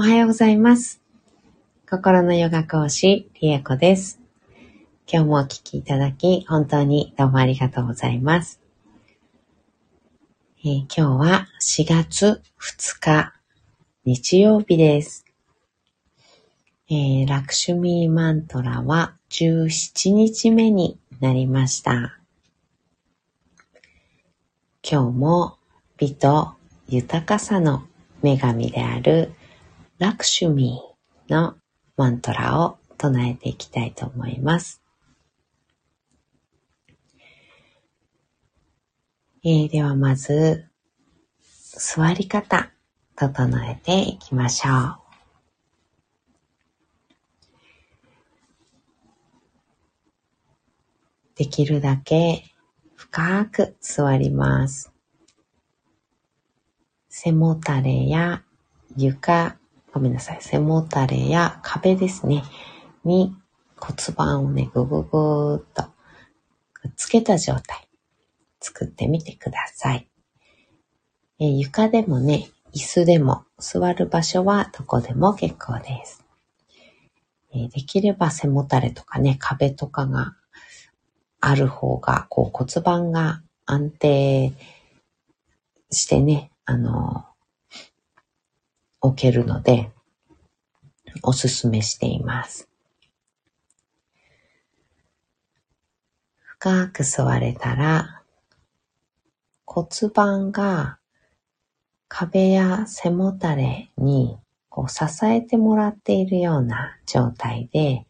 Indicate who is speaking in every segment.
Speaker 1: おはようございます。心のヨガ講師、リエコです。今日もお聞きいただき、本当にどうもありがとうございます。えー今日は4月2日、日曜日です。えーラクシュミーマントラは17日目になりました。今日も美と豊かさの女神であるラクシュミーのマントラを唱えていきたいと思います。えーではまず、座り方、整えていきましょう。できるだけ深く座ります。背もたれや床、ごめんなさい、背もたれや壁ですね、に骨盤をね、ぐぐぐーっとくっつけた状態、作ってみてください。え床でもね、椅子でも座る場所はどこでも結構です。えできれば背もたれとかね、壁とかがある方が、こう骨盤が安定してね、あの、置けるので、おすすめしています。深く座れたら、骨盤が壁や背もたれにこう支えてもらっているような状態で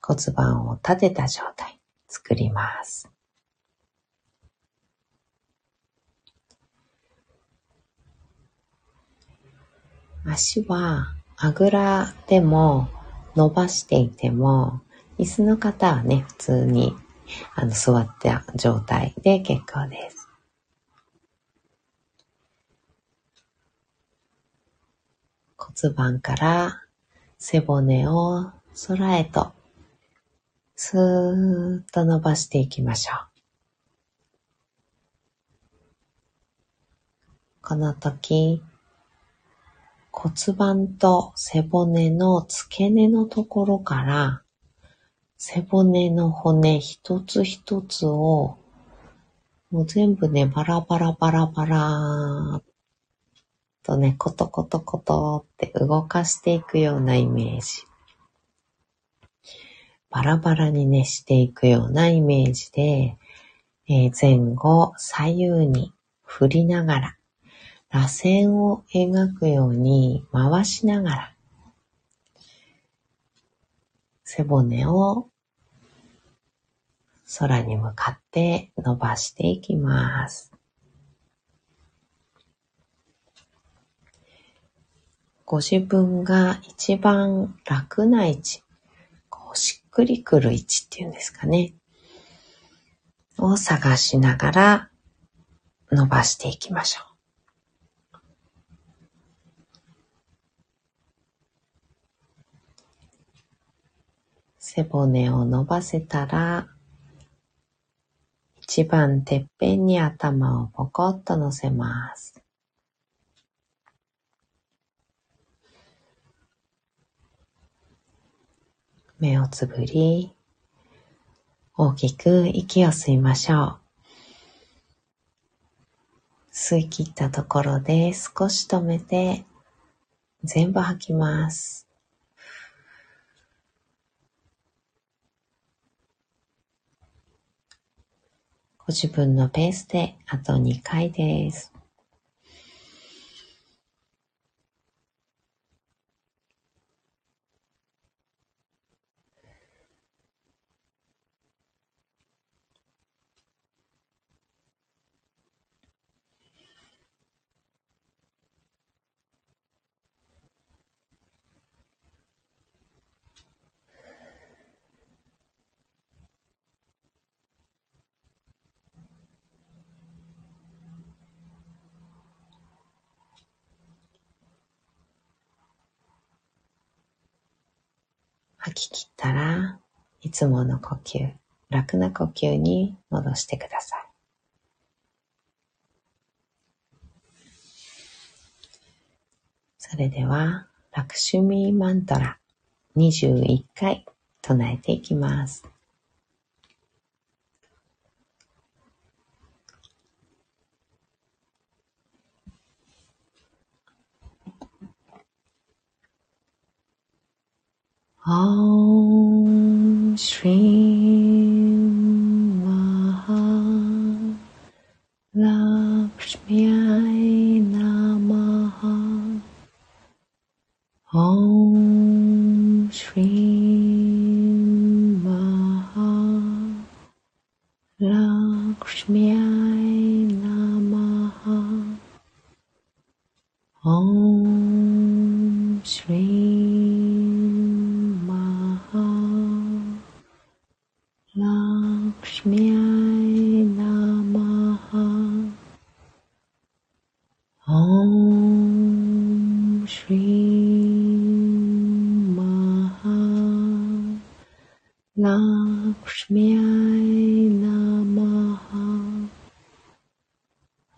Speaker 1: 骨盤を立てた状態作ります。足はあぐらでも伸ばしていても椅子の方はね普通にあの座った状態で結構です。骨盤から背骨を空へとスーッと伸ばしていきましょう。この時、骨盤と背骨の付け根のところから背骨の骨一つ一つをもう全部ね、バラバラバラバラとね、コトコトコトって動かしていくようなイメージ。バラバラにね、していくようなイメージで、えー前後左右に振りながら、螺旋を描くように回しながら、背骨を空に向かって伸ばしていきます。ご自分が一番楽な位置、こうしっくりくる位置っていうんですかね。を探しながら伸ばしていきましょう。背骨を伸ばせたら、一番てっぺんに頭をポコッと乗せます。目をつぶり、大きく息を吸いましょう。吸い切ったところで少し止めて全部吐きます。ご自分のペースであと2回です。吐き切ったらいつもの呼吸、楽な呼吸に戻してください。それでは、ラクシュミーマントラ21回唱えていきます。Om Shri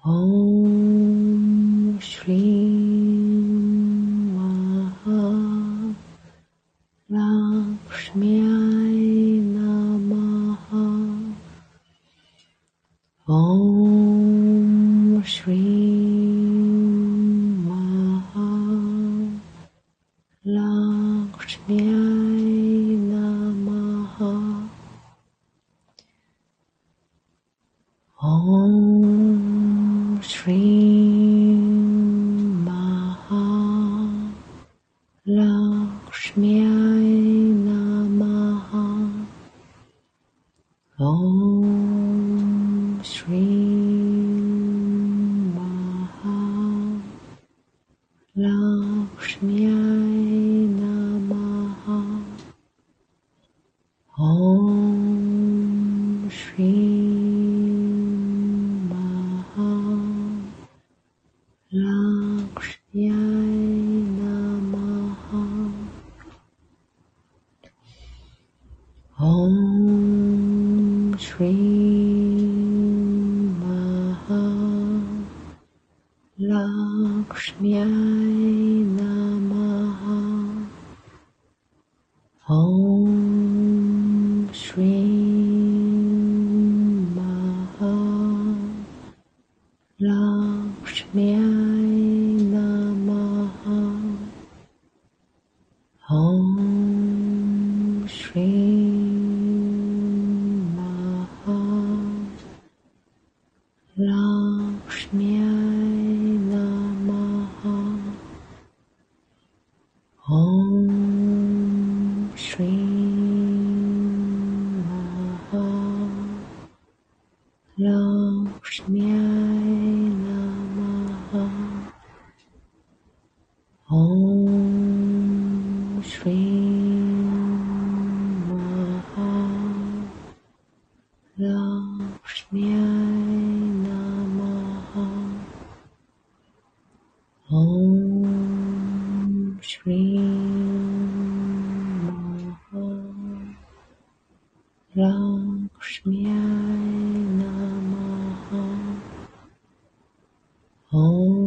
Speaker 1: 哦。什么呀？哦。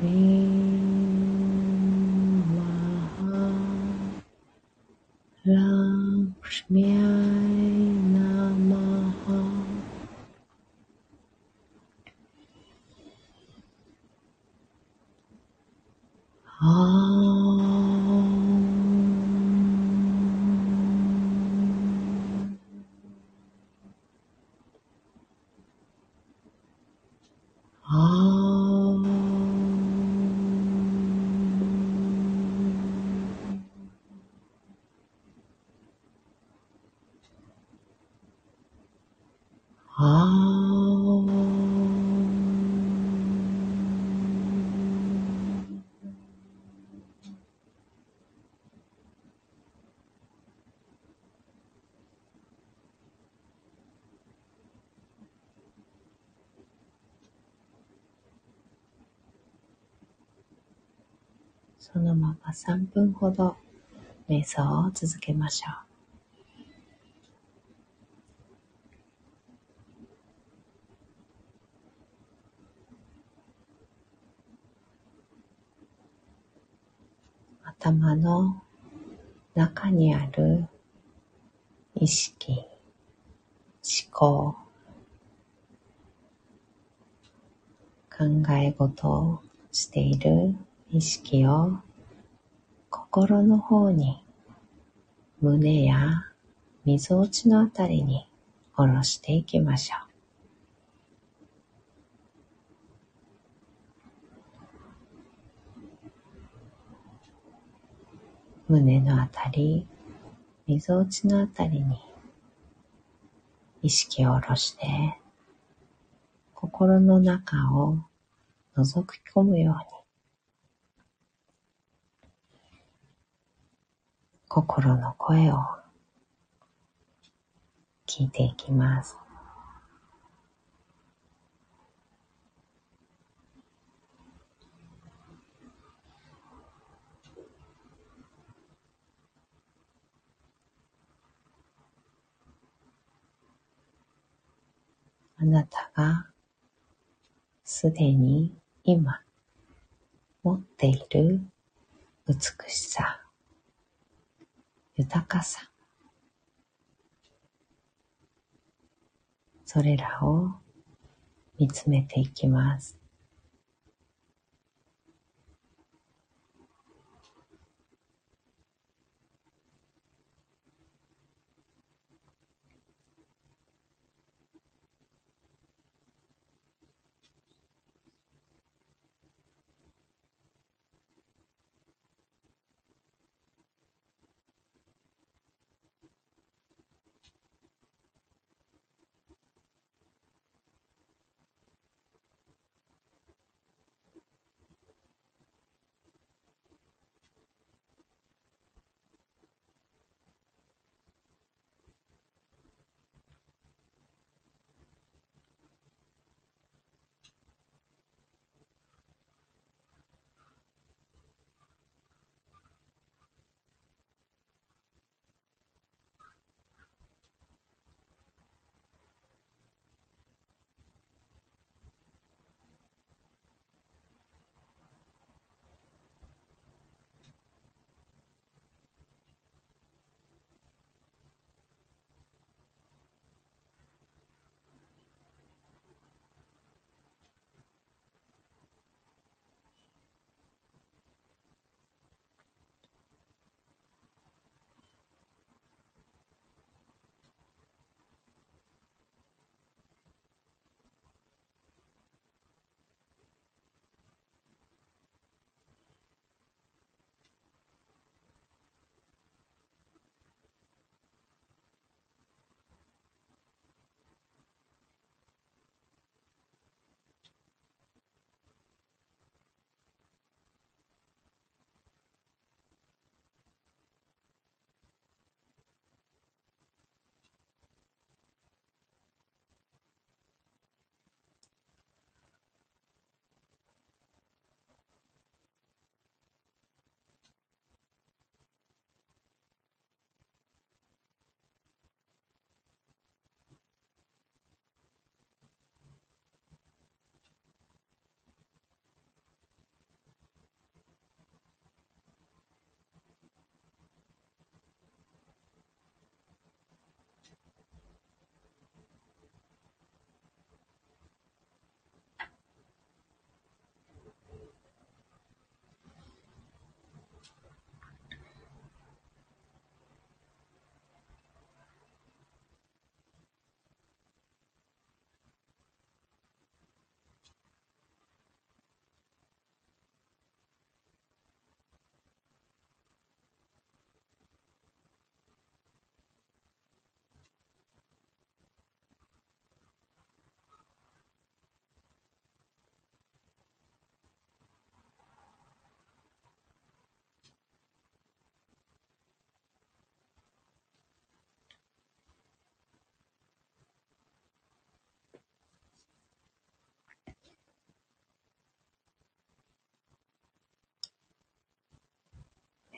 Speaker 1: me. そのまま3分ほど瞑想を続けましょう。頭の中にある意識、思考、考え事をしている意識を心の方に胸やみぞおちのあたりに下ろしていきましょう。胸のあたり、みぞおちのあたりに意識を下ろして心の中を覗き込むように心の声を聞いていきます。あなたがすでに今持っている美しさ、豊かさ、それらを見つめていきます。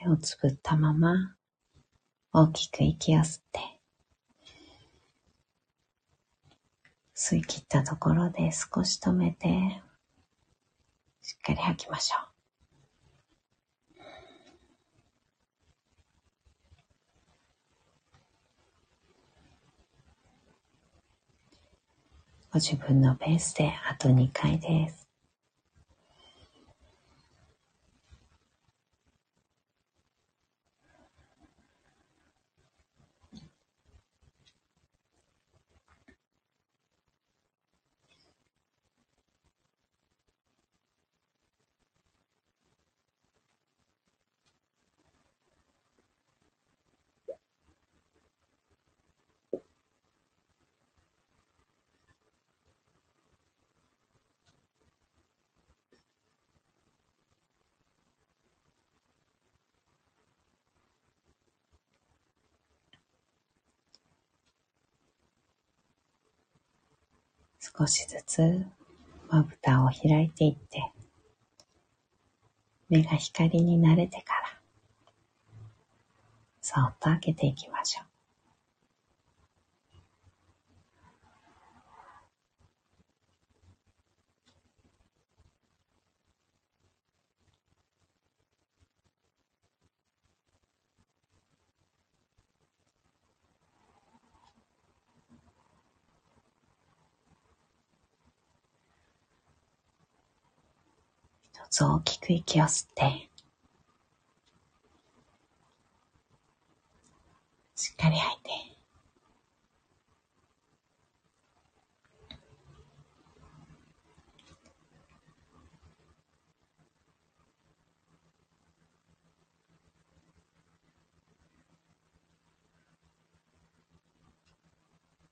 Speaker 1: 目をつぶったまま大きく息を吸って、吸い切ったところで少し止めて、しっかり吐きましょう。ご自分のペースであと2回です。少しずつまぶたを開いていって、目が光に慣れてから、そっと開けていきましょう。つ大きく息を吸って、しっかり吐いて、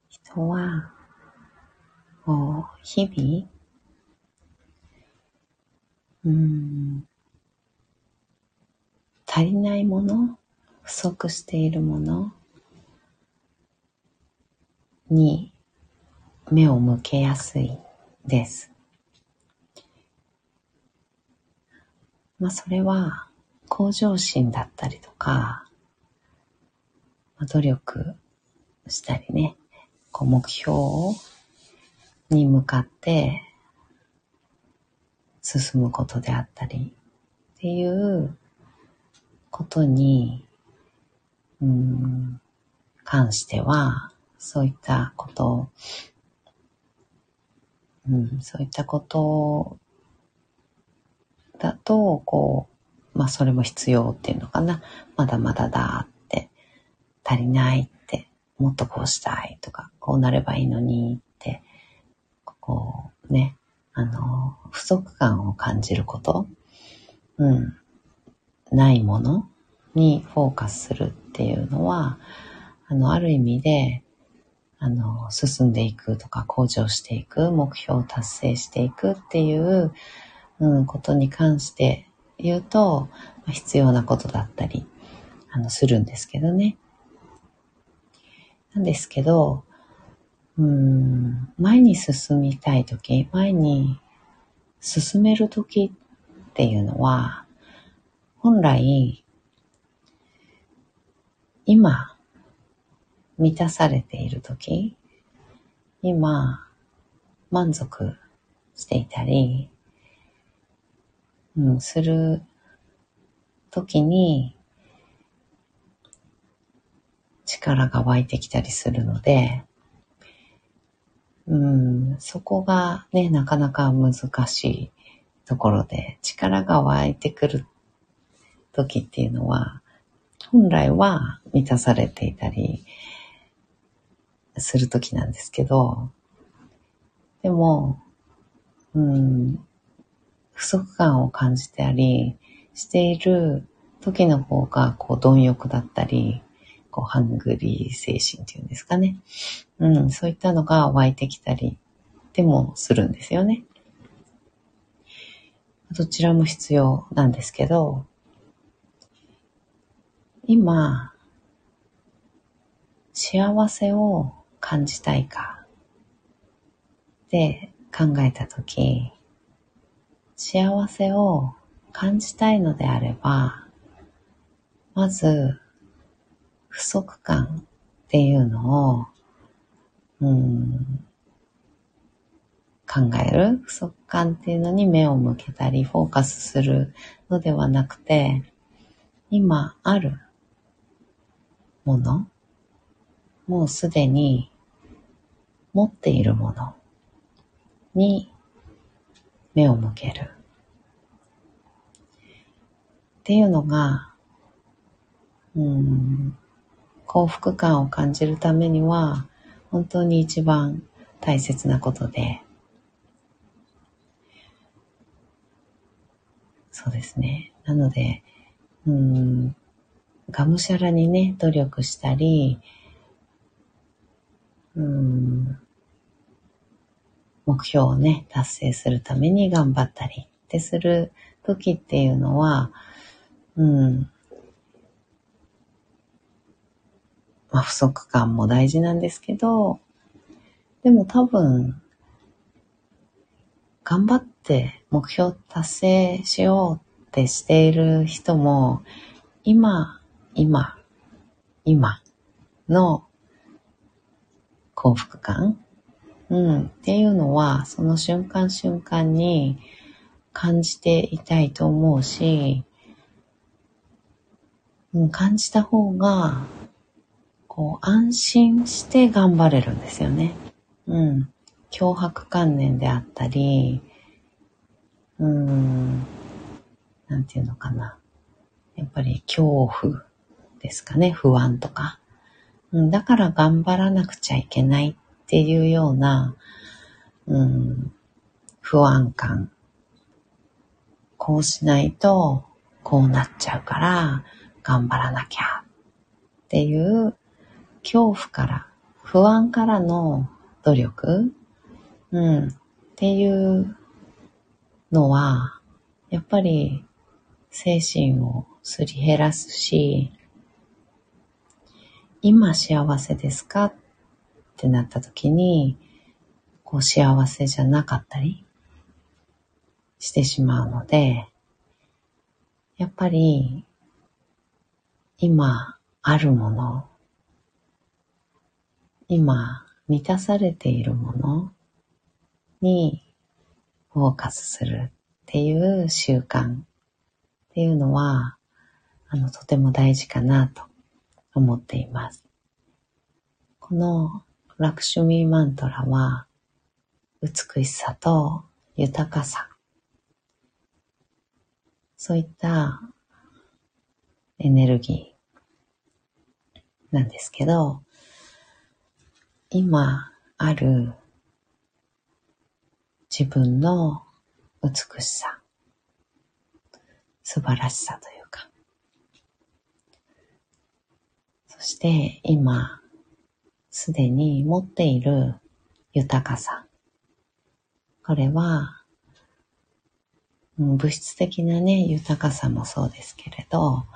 Speaker 1: 人は、こう、日々、うん、足りないもの、不足しているもの？に目を向けやすいです。まあそれは向上心だったりとか、まあ、努力したりね、こう目標に向かって進むことであったりっていうことに、うん、関しては、そういったこと、うん、そういったことだと、こう、まあそれも必要っていうのかな。まだまだだって、足りないって、もっとこうしたいとか、こうなればいいのにって、こうね、あの、不足感を感じること、うん、ないものにフォーカスするっていうのは、あの、ある意味で、あの、進んでいくとか向上していく、目標を達成していくっていう、うん、ことに関して言うと、必要なことだったり、あの、するんですけどね。なんですけど、うん、前に進みたいとき、前に進めるときっていうのは、本来、今、満たされているとき、今、満足していたり、うん、するときに、力が湧いてきたりするので、うん、そこがね、なかなか難しいところで、力が湧いてくる時っていうのは、本来は満たされていたりする時なんですけど、でも、うん、不足感を感じたりしている時の方が、こう、貪欲だったり、こう、ハングリー精神っていうんですかね。うん、そういったのが湧いてきたりでもするんですよね。どちらも必要なんですけど、今、幸せを感じたいかって考えたとき、幸せを感じたいのであれば、まず、不足感っていうのを、うん、考える？不足感っていうのに目を向けたり、フォーカスするのではなくて、今あるもの、もうすでに持っているものに目を向ける。っていうのが、うん、幸福感を感じるためには、本当に一番大切なことで、そうですね。なので、うん、がむしゃらにね、努力したり、うん、目標をね、達成するために頑張ったりってする時っていうのは、うん、まあ不足感も大事なんですけど、でも多分、頑張って目標達成しようってしている人も、今、今、今の幸福感うん、っていうのは、その瞬間瞬間に感じていたいと思うし、うん、感じた方が、こう、安心して頑張れるんですよね。うん。脅迫観念であったり、うーん、なんていうのかな。やっぱり恐怖ですかね、不安とか。うん、だから頑張らなくちゃいけないっていうような、うん、不安感。こうしないとこうなっちゃうから頑張らなきゃっていう恐怖から、不安からの努力、うん、っていうのは、やっぱり精神をすり減らすし、今幸せですか？ってなった時に、こう幸せじゃなかったりしてしまうので、やっぱり今あるもの、今満たされているものにフォーカスするっていう習慣っていうのは、あの、とても大事かなと思っています。このラクシュミーマントラは、美しさと豊かさ、そういったエネルギーなんですけど、今ある自分の美しさ、素晴らしさというか、そして今すでに持っている豊かさ。これは、物質的なね、豊かさもそうですけれど、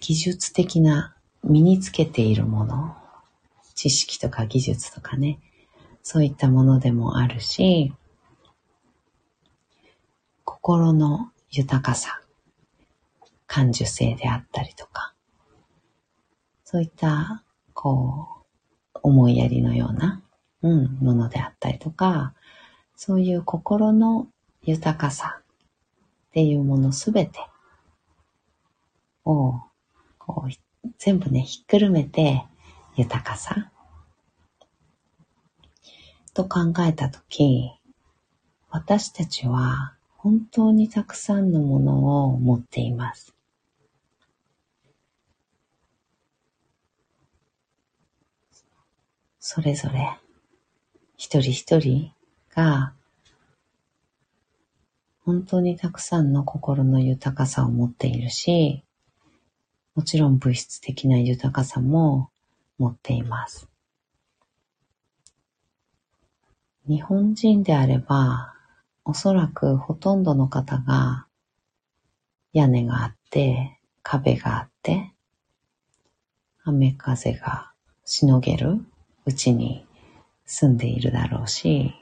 Speaker 1: 技術的な身につけているもの、知識とか技術とかね、そういったものでもあるし、心の豊かさ、感受性であったりとか、そういったこう、思いやりのような、うん、ものであったりとか、そういう心の豊かさっていうものすべてを、こう、全部ね、ひっくるめて豊かさ？と考えたとき、私たちは本当にたくさんのものを持っています。それぞれ一人一人が本当にたくさんの心の豊かさを持っているし、もちろん物質的な豊かさも持っています。日本人であれば、おそらくほとんどの方が屋根があって、壁があって、雨風がしのげるうちに住んでいるだろうし、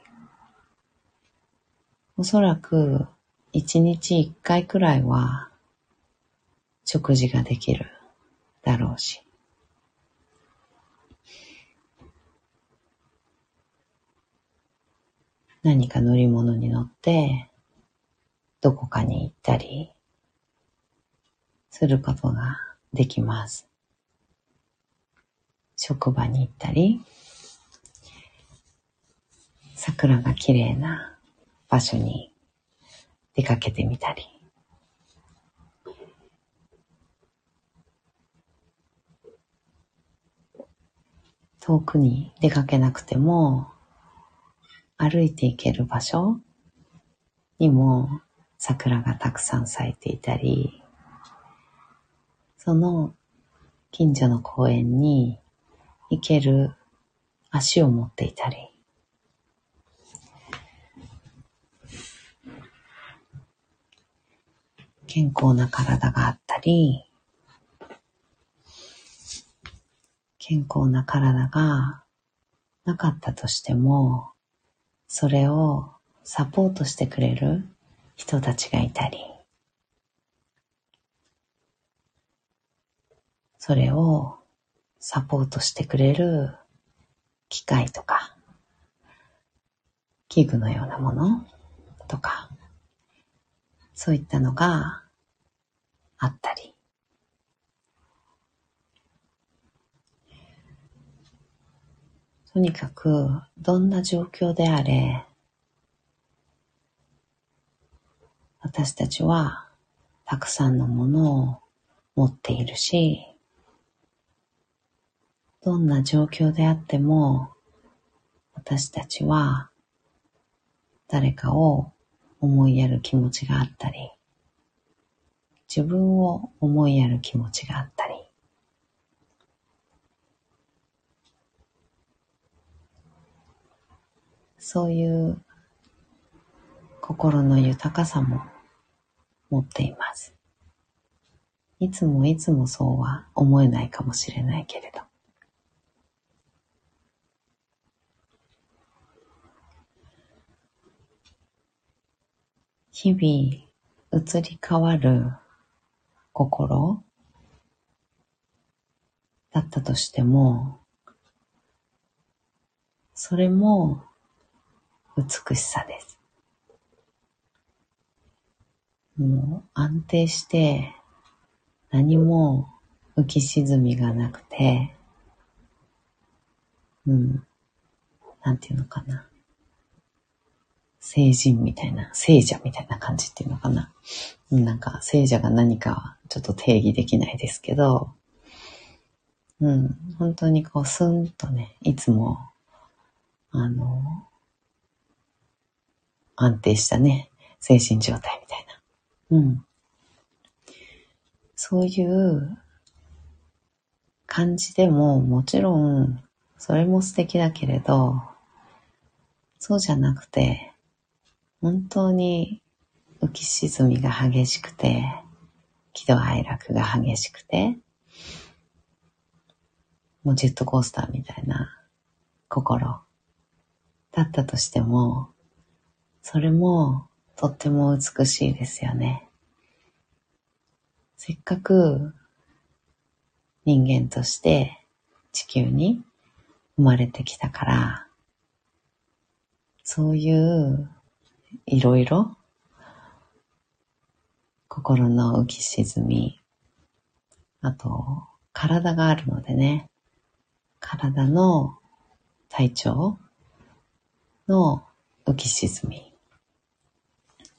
Speaker 1: おそらく一日一回くらいは食事ができるだろうし。何か乗り物に乗って、どこかに行ったり、することができます。職場に行ったり、桜が綺麗な場所に出かけてみたり。遠くに出かけなくても、歩いて行ける場所にも桜がたくさん咲いていたり、その近所の公園に行ける足を持っていたり、健康な体があったり、健康な体がなかったとしても、それをサポートしてくれる人たちがいたり、それをサポートしてくれる機械とか、器具のようなものとか、そういったのがあったり、とにかくどんな状況であれ、私たちはたくさんのものを持っているし、どんな状況であっても、私たちは誰かを思いやる気持ちがあったり、自分を思いやる気持ちがあったり、そういう心の豊かさも持っています。いつもいつもそうは思えないかもしれないけれど。日々移り変わる心だったとしても、それも美しさです。もう安定して何も浮き沈みがなくて、うん、なんていうのかな。聖人みたいな、聖者みたいな感じっていうのかな。なんか聖者が何かはちょっと定義できないですけど、うん、本当にこうスンとね、いつも、あの、安定したね、精神状態みたいな。うん。そういう感じでももちろんそれも素敵だけれど、そうじゃなくて、本当に浮き沈みが激しくて、喜怒哀楽が激しくて、もうジェットコースターみたいな心だったとしても、それもとっても美しいですよね。せっかく人間として地球に生まれてきたから、そういういろいろ心の浮き沈み、あと体があるのでね、体の体調の浮き沈み、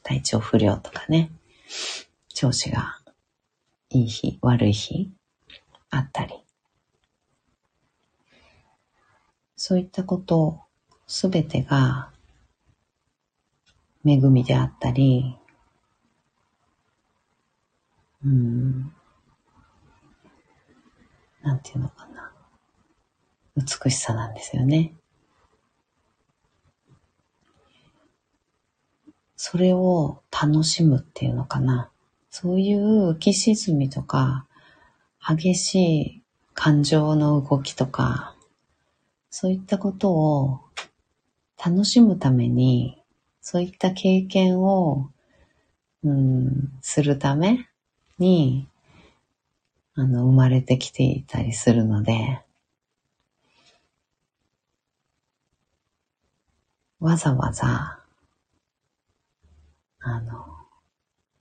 Speaker 1: 体調不良とかね、調子がいい日、悪い日、あったり。そういったことすべてが恵みであったり、うん、なんていうのかな。美しさなんですよね。それを楽しむっていうのかな。そういう浮き沈みとか、激しい感情の動きとか、そういったことを楽しむために、そういった経験を、うん、するために、あの、生まれてきていたりするので、わざわざ、あの、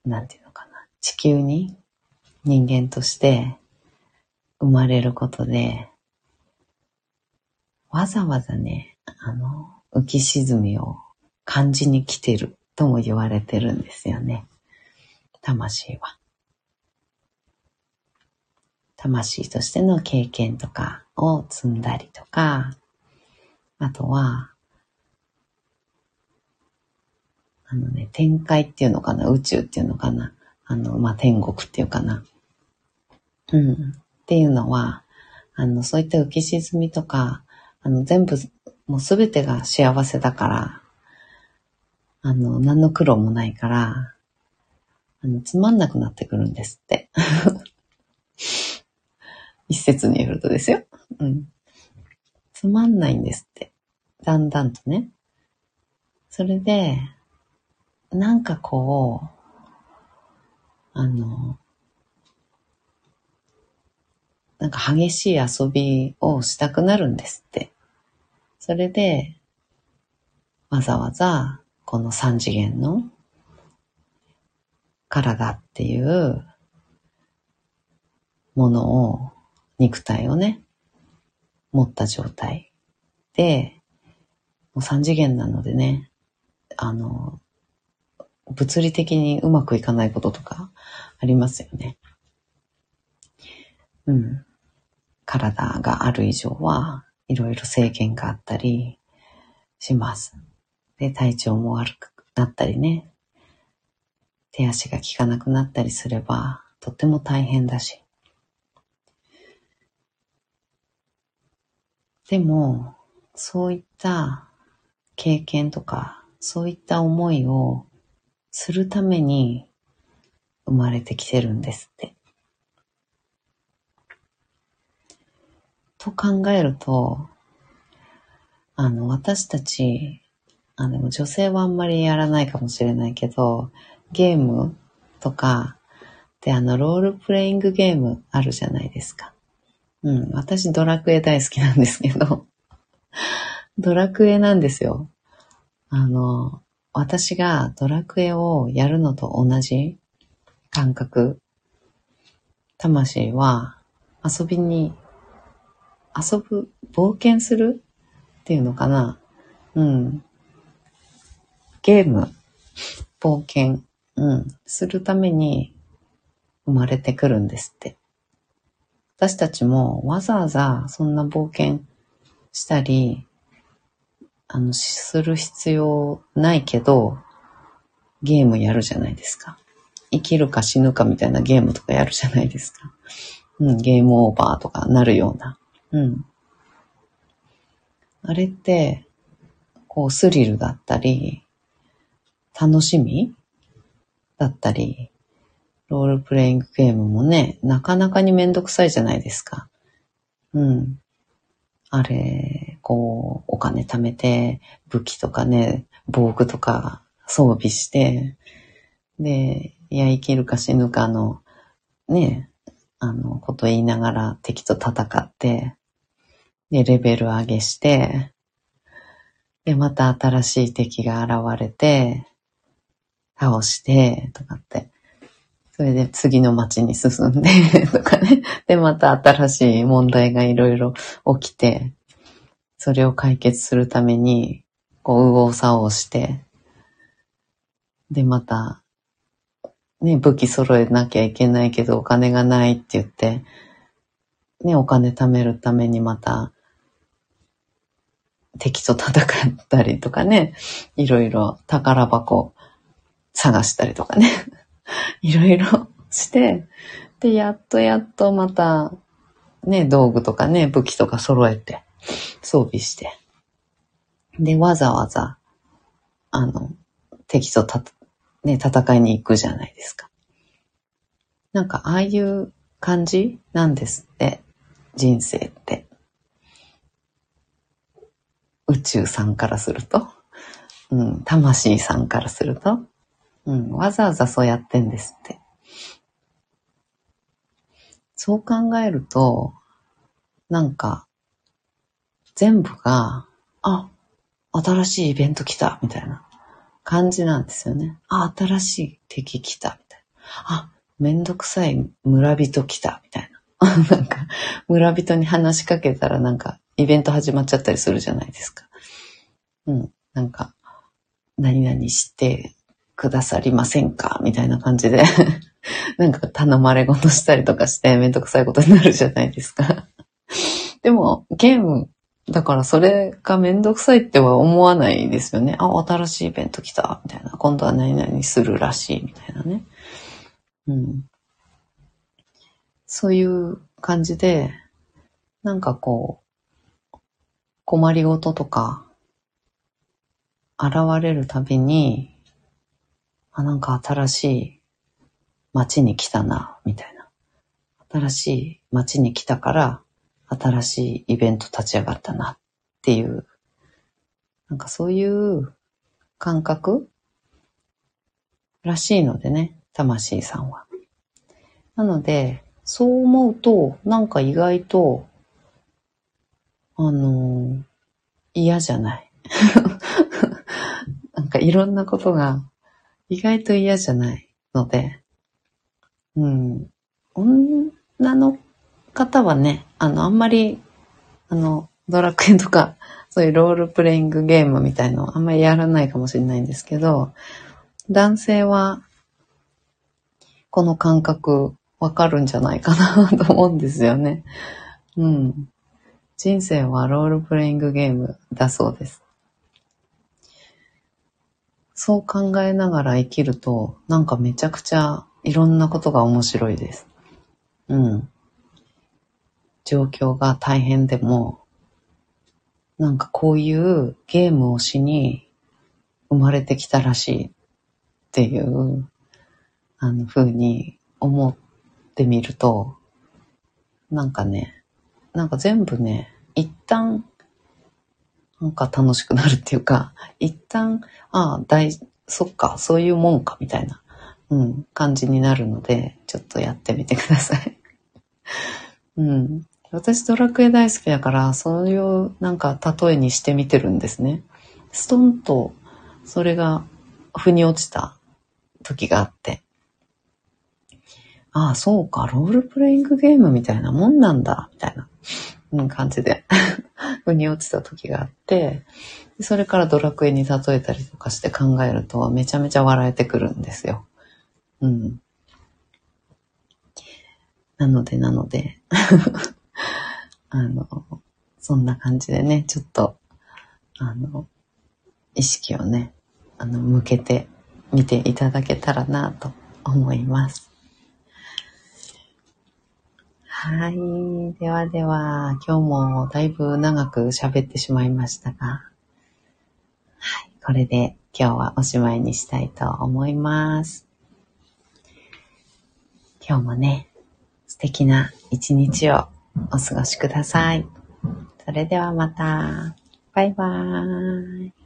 Speaker 1: なんていうのかな、地球に人間として生まれることで、わざわざね、あの、浮き沈みを感じに来てるとも言われてるんですよね。魂は。魂としての経験とかを積んだりとか、あとは、あのね、天界っていうのかな、宇宙っていうのかな、あの、まあ、天国っていうかな。うん。っていうのは、あの、そういった浮き沈みとか、あの、全部、もうすべてが幸せだから、あの、何の苦労もないから、あの、つまんなくなってくるんですって。一説によるとですよ。うん。つまんないんですって。だんだんとね。それで、なんかこう、あの、なんか激しい遊びをしたくなるんですって。それで、わざわざこの三次元の体っていうものを、肉体をね、持った状態で、もう三次元なのでね、あの、物理的にうまくいかないこととかありますよね。うん。体がある以上はいろいろ制限があったりします。で、体調も悪くなったりね。手足が効かなくなったりすればとっても大変だし。でも、そういった経験とか、そういった思いをするために生まれてきてるんですって。と考えると、あの、私たち、あ、でも女性はあんまりやらないかもしれないけど、ゲームとか、で、あの、ロールプレイングゲームあるじゃないですか。うん、私ドラクエ大好きなんですけど、ドラクエなんですよ。あの、私がドラクエをやるのと同じ感覚。魂は遊びに遊ぶ、冒険するっていうのかな。うん。ゲーム、冒険、うん、するために生まれてくるんですって。私たちもわざわざそんな冒険したり、あの、する必要ないけど、ゲームやるじゃないですか。生きるか死ぬかみたいなゲームとかやるじゃないですか。うん、ゲームオーバーとかなるような。うん。あれって、こうスリルだったり、楽しみだったり、ロールプレイングゲームもね、なかなかにめんどくさいじゃないですか。うん。あれ、こう、お金貯めて、武器とかね、防具とか装備して、で、いや、生きるか死ぬかの、ね、あの、こと言いながら敵と戦って、で、レベル上げして、で、また新しい敵が現れて、倒して、とかって。それで次の街に進んで とかね。で、また新しい問題がいろいろ起きて、それを解決するために、こう、右往左往して、で、また、ね、武器揃えなきゃいけないけどお金がないって言って、ね、お金貯めるためにまた、敵と戦ったりとかね、いろいろ宝箱探したりとかね、いろいろして、で、やっとやっとまた、ね、道具とかね、武器とか揃えて、装備して、で、わざわざ、あの、敵とた、ね、戦いに行くじゃないですか。なんか、ああいう感じなんですって、人生って。宇宙さんからすると、うん、魂さんからすると、うん、わざわざそうやってんですって。そう考えると、なんか、全部が、あ、新しいイベント来た、みたいな感じなんですよね。あ、新しい敵来た、みたいな。あ、めんどくさい村人来た、みたいな。なんか、村人に話しかけたらなんか、イベント始まっちゃったりするじゃないですか。うん。なんか、何々してくださりませんか？みたいな感じで なんか頼まれ事したりとかしてめんどくさいことになるじゃないですか でも、ゲーム、だからそれがめんどくさいっては思わないですよね。あ、新しいイベント来た、みたいな。今度は何々するらしい、みたいなね。うん。そういう感じで、なんかこう、困りごととか、現れるたびに、あ、なんか新しい街に来たな、みたいな。新しい街に来たから、新しいイベント立ち上がったなっていう、なんかそういう感覚らしいのでね、魂さんは。なので、そう思うと、なんか意外と、あのー、嫌じゃない。なんかいろんなことが意外と嫌じゃないので、うん、女の方はね、あの、あんまり、あの、ドラクエとか、そういうロールプレイングゲームみたいのあんまりやらないかもしれないんですけど、男性は、この感覚わかるんじゃないかなと思うんですよね。うん。人生はロールプレイングゲームだそうです。そう考えながら生きると、なんかめちゃくちゃいろんなことが面白いです。うん。状況が大変でも、なんかこういうゲームをしに生まれてきたらしいっていう、あの風に思ってみると、なんかね、なんか全部ね、一旦なんか楽しくなるっていうか、一旦、ああ、大、そっか、そういうもんか、みたいな、うん、感じになるので、ちょっとやってみてください。うん。私ドラクエ大好きだから、そういうなんか例えにしてみてるんですね。ストンと、それが腑に落ちた時があって。ああ、そうか、ロールプレイングゲームみたいなもんなんだ、みたいな。うん、感じで 腑に落ちた時があって、それからドラクエに例えたりとかして考えるとめちゃめちゃ笑えてくるんですよ。うん。なので、なので あの、そんな感じでね、ちょっと、あの、意識をね、あの、向けてみていただけたらなと思います。はい。ではでは、今日もだいぶ長く喋ってしまいましたが、はい。これで今日はおしまいにしたいと思います。今日もね、素敵な一日をお過ごしください。それではまた。バイバーイ。